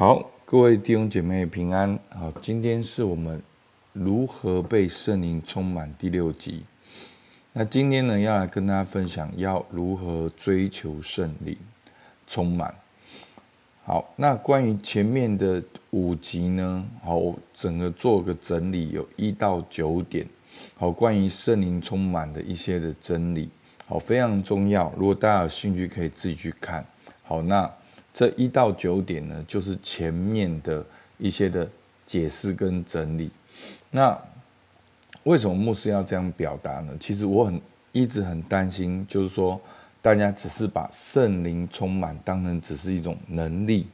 好，各位弟兄姐妹平安。好，今天是我们如何被圣灵充满第六集。那今天呢，要来跟大家分享要如何追求圣灵充满。好，那关于前面的五集呢，好，我整个做个整理，有一到九点。好，关于圣灵充满的一些的真理，好，非常重要。如果大家有兴趣，可以自己去看。好，那。这一到九点呢，就是前面的一些的解释跟整理。那为什么牧师要这样表达呢？其实我很一直很担心，就是说大家只是把圣灵充满当成只是一种能力，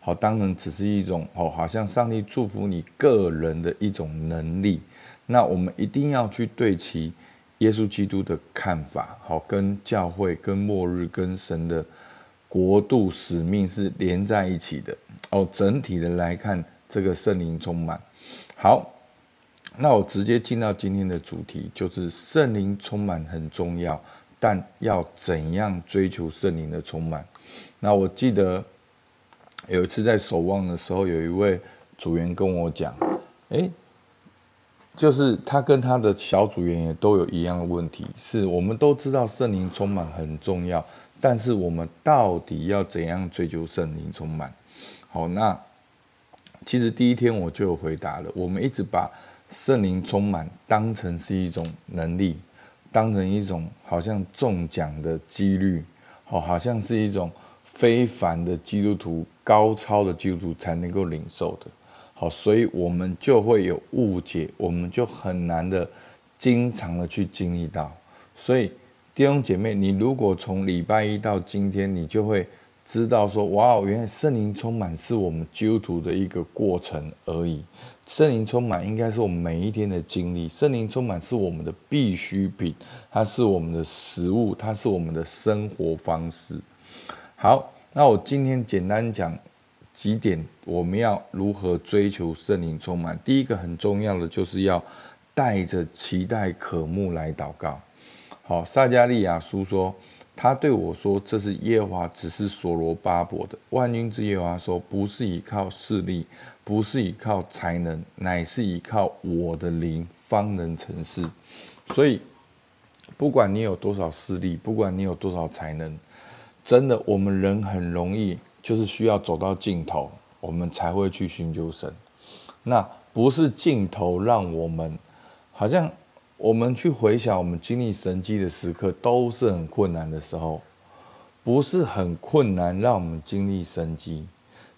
好，当成只是一种哦，好像上帝祝福你个人的一种能力。那我们一定要去对齐耶稣基督的看法，好，跟教会、跟末日、跟神的。国度使命是连在一起的哦。整体的来看，这个圣灵充满。好，那我直接进到今天的主题，就是圣灵充满很重要，但要怎样追求圣灵的充满？那我记得有一次在守望的时候，有一位组员跟我讲，诶，就是他跟他的小组员也都有一样的问题，是我们都知道圣灵充满很重要。但是我们到底要怎样追求圣灵充满？好，那其实第一天我就有回答了。我们一直把圣灵充满当成是一种能力，当成一种好像中奖的几率，好，好像是一种非凡的基督徒、高超的基督徒才能够领受的。好，所以我们就会有误解，我们就很难的经常的去经历到，所以。弟兄姐妹，你如果从礼拜一到今天，你就会知道说：哇，原来圣灵充满是我们基督徒的一个过程而已。圣灵充满应该是我们每一天的经历，圣灵充满是我们的必需品，它是我们的食物，它是我们的生活方式。好，那我今天简单讲几点，我们要如何追求圣灵充满。第一个很重要的就是要带着期待渴慕来祷告。好，撒迦利亚书说，他对我说：“这是耶和华只是所罗巴伯的。万军之耶和华说，不是依靠势力，不是依靠才能，乃是依靠我的灵，方能成事。所以，不管你有多少势力，不管你有多少才能，真的，我们人很容易就是需要走到尽头，我们才会去寻求神。那不是尽头让我们好像。”我们去回想，我们经历神迹的时刻都是很困难的时候，不是很困难让我们经历神迹，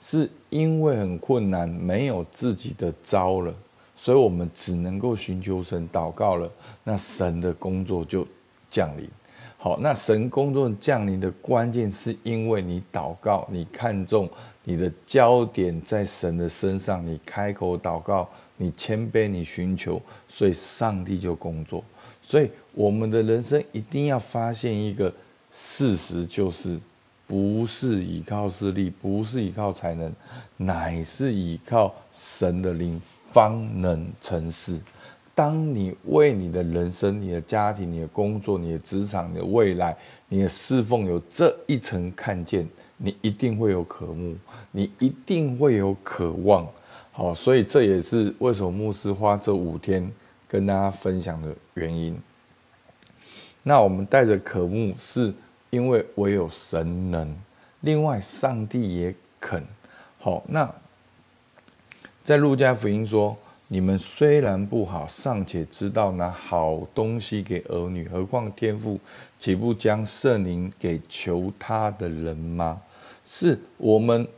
是因为很困难，没有自己的招了，所以我们只能够寻求神祷告了，那神的工作就降临。好，那神工作降临的关键是因为你祷告，你看重你的焦点在神的身上，你开口祷告。你谦卑，你寻求，所以上帝就工作。所以我们的人生一定要发现一个事实，就是不是依靠势力，不是依靠才能，乃是依靠神的灵，方能成事。当你为你的人生、你的家庭、你的工作、你的职场、你的未来、你的侍奉有这一层看见，你一定会有渴慕，你一定会有渴望。好，所以这也是为什么牧师花这五天跟大家分享的原因。那我们带着渴慕，是因为唯有神能，另外上帝也肯。好，那在路加福音说：“你们虽然不好，尚且知道拿好东西给儿女，何况天父岂不将圣灵给求他的人吗？”是我们。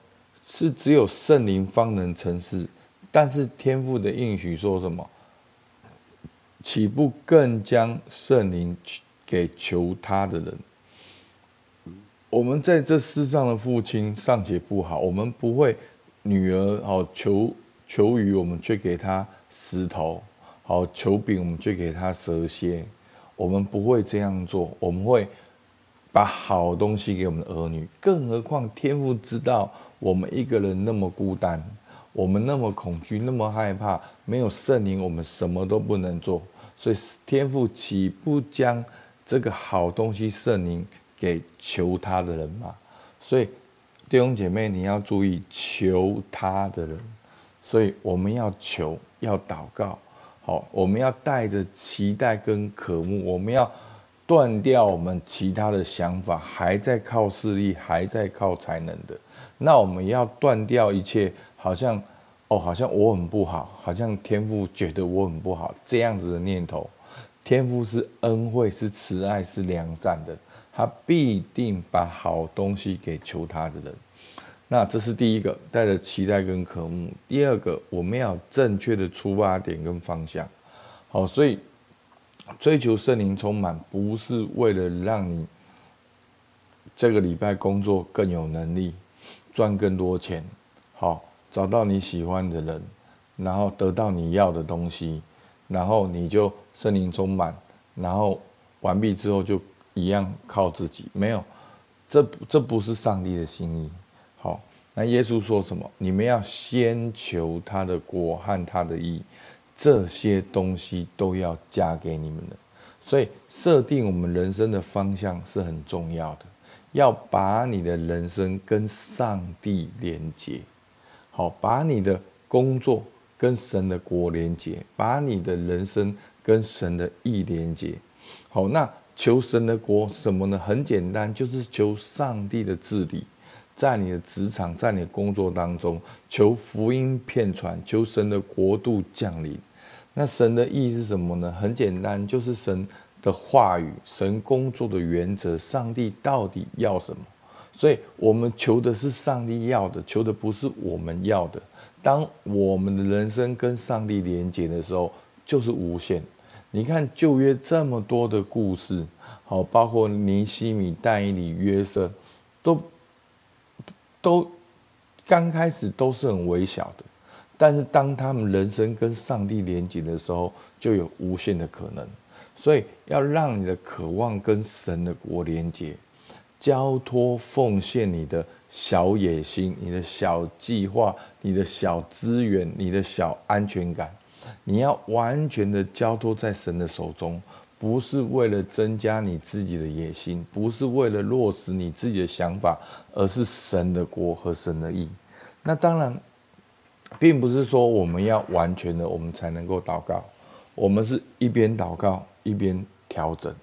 是只有圣灵方能成事，但是天父的应许说什么？岂不更将圣灵给求他的人？我们在这世上的父亲尚且不好，我们不会女儿好求求鱼，我们却给他石头；好求饼，我们却给他蛇蝎。我们不会这样做，我们会把好东西给我们的儿女。更何况天父知道。我们一个人那么孤单，我们那么恐惧，那么害怕，没有圣灵，我们什么都不能做。所以天父岂不将这个好东西圣灵给求他的人吗？所以弟兄姐妹，你要注意求他的人，所以我们要求，要祷告，好，我们要带着期待跟渴慕，我们要断掉我们其他的想法，还在靠势力，还在靠才能的，那我们要断掉一切，好像哦，好像我很不好，好像天父觉得我很不好这样子的念头。天父是恩惠，是慈爱，是良善的。他必定把好东西给求他的人，那这是第一个，带着期待跟渴慕。第二个，我们要正确的出发点跟方向。好，所以追求圣灵充满，不是为了让你这个礼拜工作更有能力，赚更多钱，好，找到你喜欢的人，然后得到你要的东西，然后你就圣灵充满，然后完毕之后就。一样靠自己没有，这这不是上帝的心意。好，那耶稣说什么？你们要先求他的国和他的义，这些东西都要加给你们的。所以，设定我们人生的方向是很重要的。要把你的人生跟上帝连接，好，把你的工作跟神的国连接，把你的人生跟神的意连接。好，那。求神的国什么呢？很简单，就是求上帝的治理，在你的职场，在你的工作当中，求福音遍传，求神的国度降临。那神的意是什么呢？很简单，就是神的话语，神工作的原则，上帝到底要什么？所以我们求的是上帝要的，求的不是我们要的。当我们的人生跟上帝连接的时候，就是无限。你看旧约这么多的故事，好，包括尼西米、但以理、约瑟，都都刚开始都是很微小的，但是当他们人生跟上帝连接的时候，就有无限的可能。所以要让你的渴望跟神的国连接，交托奉献你的小野心、你的小计划、你的小资源、你的小安全感。你要完全的交托在神的手中，不是为了增加你自己的野心，不是为了落实你自己的想法，而是神的国和神的义。那当然，并不是说我们要完全的，我们才能够祷告。我们是一边祷告一边调整。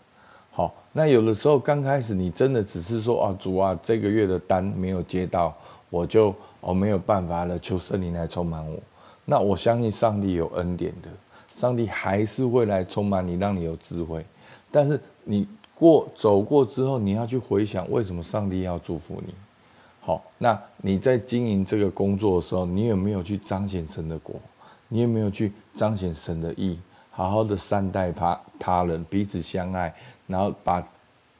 好，那有的时候刚开始你真的只是说啊，主啊，这个月的单没有接到，我就我没有办法了，求圣灵来充满我。那我相信上帝有恩典的，上帝还是会来充满你，让你有智慧。但是你过走过之后，你要去回想为什么上帝要祝福你。好，那你在经营这个工作的时候，你有没有去彰显神的国？你有没有去彰显神的意？好好的善待他他人，彼此相爱，然后把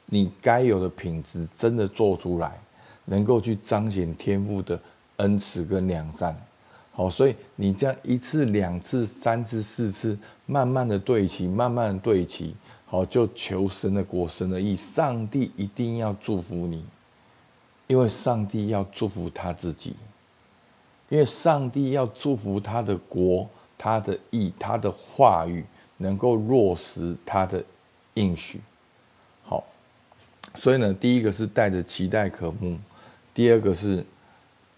你该有的品质真的做出来，能够去彰显天父的恩慈跟良善。好，所以你这样一次、两次、三次、四次，慢慢的对齐，慢慢的对齐，好，就求神的国、神的义，上帝一定要祝福你，因为上帝要祝福他自己，因为上帝要祝福他的国、他的意、他的话语，能够落实他的应许。好，所以呢，第一个是带着期待渴慕，第二个是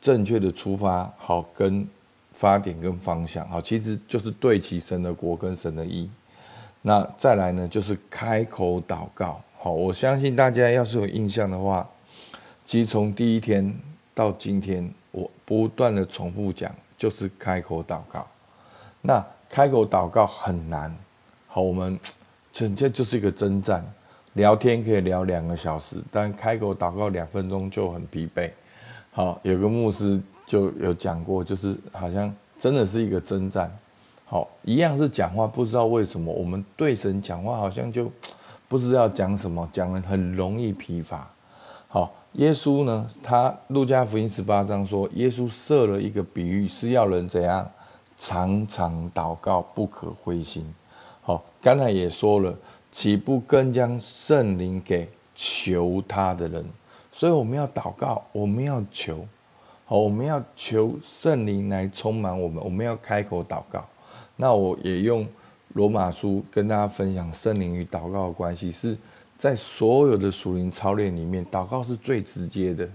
正确的出发，好跟。发点跟方向，好，其实就是对齐神的国跟神的意。那再来呢，就是开口祷告。好，我相信大家要是有印象的话，其实从第一天到今天，我不断的重复讲，就是开口祷告。那开口祷告很难。好，我们这这就是一个征战，聊天可以聊两个小时，但开口祷告两分钟就很疲惫。好，有个牧师。就有讲过，就是好像真的是一个征战，好，一样是讲话，不知道为什么我们对神讲话好像就不知道讲什么，讲得很容易疲乏。好，耶稣呢，他路加福音十八章说，耶稣设了一个比喻，是要人怎样常常祷告，不可灰心。好，刚才也说了，岂不更将圣灵给求他的人？所以我们要祷告，我们要求。好，我们要求圣灵来充满我们，我们要开口祷告。那我也用罗马书跟大家分享圣灵与祷告的关系，是在所有的属灵操练里面，祷告是最直接的。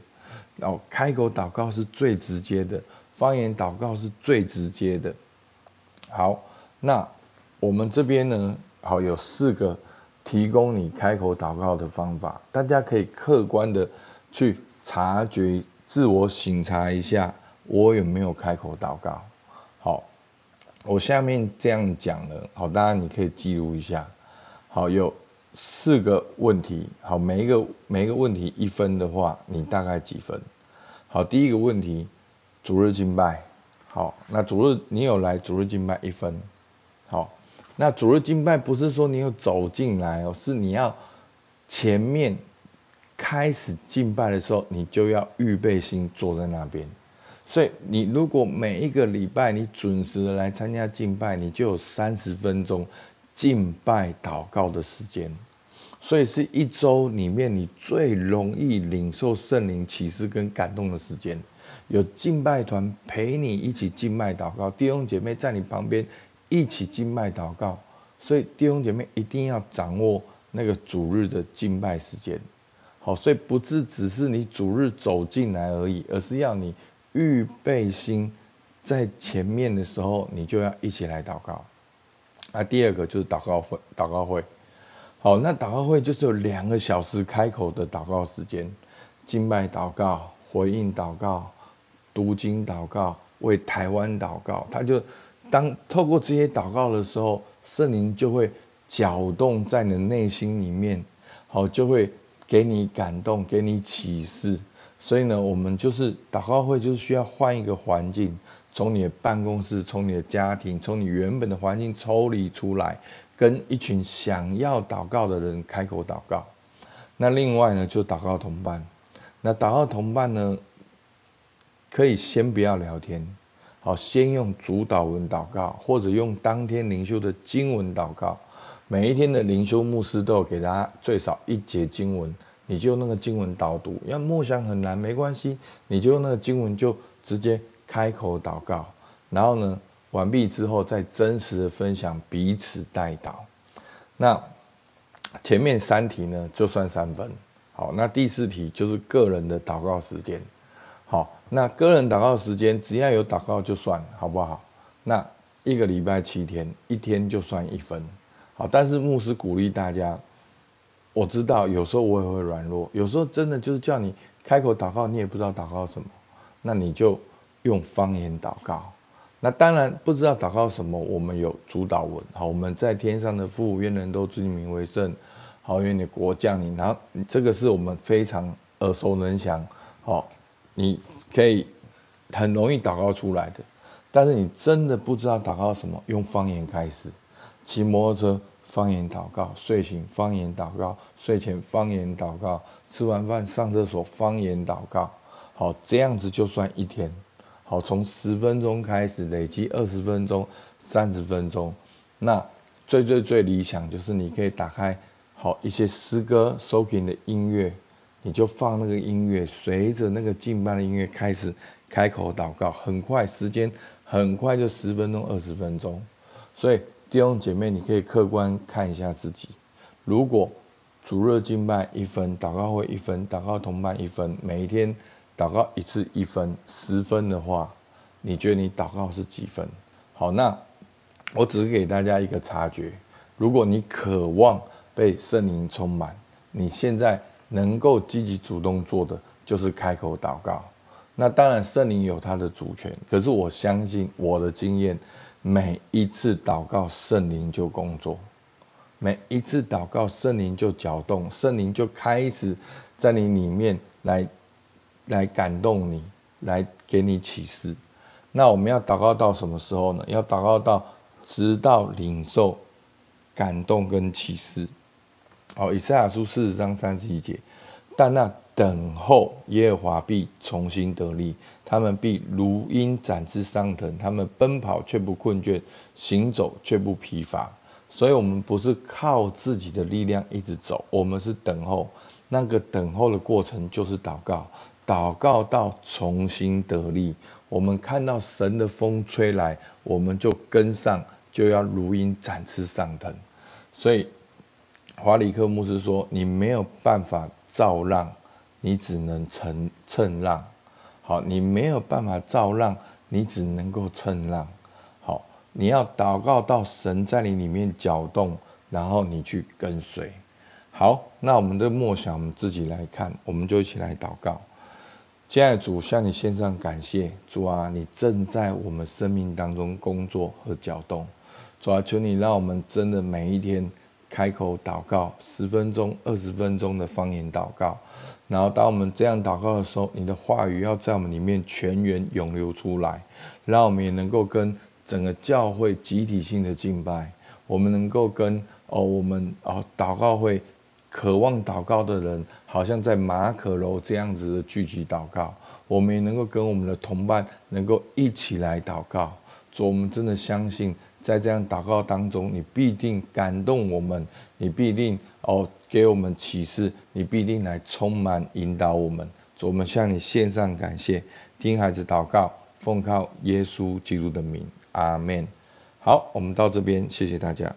然后开口祷告是最直接的，方言祷告是最直接的。好，那我们这边呢，好有四个提供你开口祷告的方法，大家可以客观的去察觉、自我省察一下，我有没有开口祷告。好，我下面这样讲了，好，大家你可以记录一下。好，有四个问题，好，每一个每一个问题一分的话，你大概几分？好，第一个问题，主日敬拜，好，那主日你有来主日敬拜一分，好，那主日敬拜不是说你有走进来哦，是你要前面开始敬拜的时候，你就要预备心坐在那边，所以你如果每一个礼拜你准时的来参加敬拜，你就有三十分钟敬拜祷告的时间。所以是一周里面你最容易领受圣灵启示跟感动的时间，有敬拜团陪你一起敬拜祷告，弟兄姐妹在你旁边一起敬拜祷告，所以弟兄姐妹一定要掌握那个主日的敬拜时间。好，所以不是只是你主日走进来而已，而是要你预备心，在前面的时候你就要一起来祷告。那第二个就是祷告会，祷告会。好，那祷告会就是有两个小时开口的祷告时间，敬拜祷告、回应祷告、读经祷告、为台湾祷告。他就当透过这些祷告的时候，圣灵就会搅动在你的内心里面，好，就会给你感动，给你启示。所以呢，我们就是祷告会，就是需要换一个环境，从你的办公室、从你的家庭、从你原本的环境抽离出来。跟一群想要祷告的人开口祷告，那另外呢，就祷告同伴。那祷告同伴呢，可以先不要聊天，好，先用主祷文祷告，或者用当天灵修的经文祷告。每一天的灵修牧师都有给大家最少一节经文，你就用那个经文导读。要默想很难，没关系，你就用那个经文就直接开口祷告，然后呢，完毕之后，再真实的分享，彼此代祷。那前面三题呢，就算三分。好，那第四题就是个人的祷告时间。好，那个人祷告时间，只要有祷告就算，好不好？那一个礼拜七天，一天就算一分。好，但是牧师鼓励大家，我知道有时候我也会软弱，有时候真的就是叫你开口祷告，你也不知道祷告什么，那你就用方言祷告。那当然不知道祷告什么，我们有主祷文。好，我们在天上的父，愿人都尊名为圣。好，愿你国降临。然后这个是我们非常耳熟能详，好，你可以很容易祷告出来的。但是你真的不知道祷告什么，用方言开始，骑摩托车方言祷告，睡醒方言祷告，睡前方言祷告，吃完饭上厕所方言祷告。好，这样子就算一天。好，从十分钟开始累积二十分钟、三十分钟，那最最最理想就是你可以打开好一些诗歌收听的音乐，你就放那个音乐，随着那个敬拜的音乐开始开口祷告，很快时间很快就十分钟、二十分钟。所以弟兄姐妹，你可以客观看一下自己，如果主日敬拜一分，祷告会一分，祷告同伴一分，每一天。祷告一次一分，十分的话，你觉得你祷告是几分？好，那我只是给大家一个察觉。如果你渴望被圣灵充满，你现在能够积极主动做的就是开口祷告。那当然，圣灵有他的主权，可是我相信我的经验，每一次祷告，圣灵就工作；每一次祷告，圣灵就搅动，圣灵就开始在你里面来。来感动你，来给你启示。那我们要祷告到什么时候呢？要祷告到直到领受感动跟启示。哦，以赛亚书四十章三十一节。但那等候耶和华必重新得力，他们必如鹰展翅上腾，他们奔跑却不困倦，行走却不疲乏。所以，我们不是靠自己的力量一直走，我们是等候。那个等候的过程就是祷告。祷告到重新得力，我们看到神的风吹来，我们就跟上，就要如鹰展翅上腾。所以华理克牧师说：“你没有办法造浪，你只能乘乘浪。好，你没有办法造浪，你只能够乘浪。好，你要祷告到神在你里面搅动，然后你去跟随。好，那我们的默想，我们自己来看，我们就一起来祷告。亲爱的主，向你献上感谢，主啊，你正在我们生命当中工作和搅动。主啊，求你让我们真的每一天开口祷告十分钟、二十分钟的方言祷告。然后，当我们这样祷告的时候，你的话语要在我们里面全员涌流出来，让我们也能够跟整个教会集体性的敬拜，我们能够跟哦，我们哦祷告会渴望祷告的人，好像在马可楼这样子的聚集祷告，我们也能够跟我们的同伴能够一起来祷告。主，我们真的相信，在这样祷告当中，你必定感动我们，你必定哦。给我们启示，你必定来充满引导我们。我们向你献上感谢，听孩子祷告，奉靠耶稣基督的名，阿门。好，我们到这边，谢谢大家。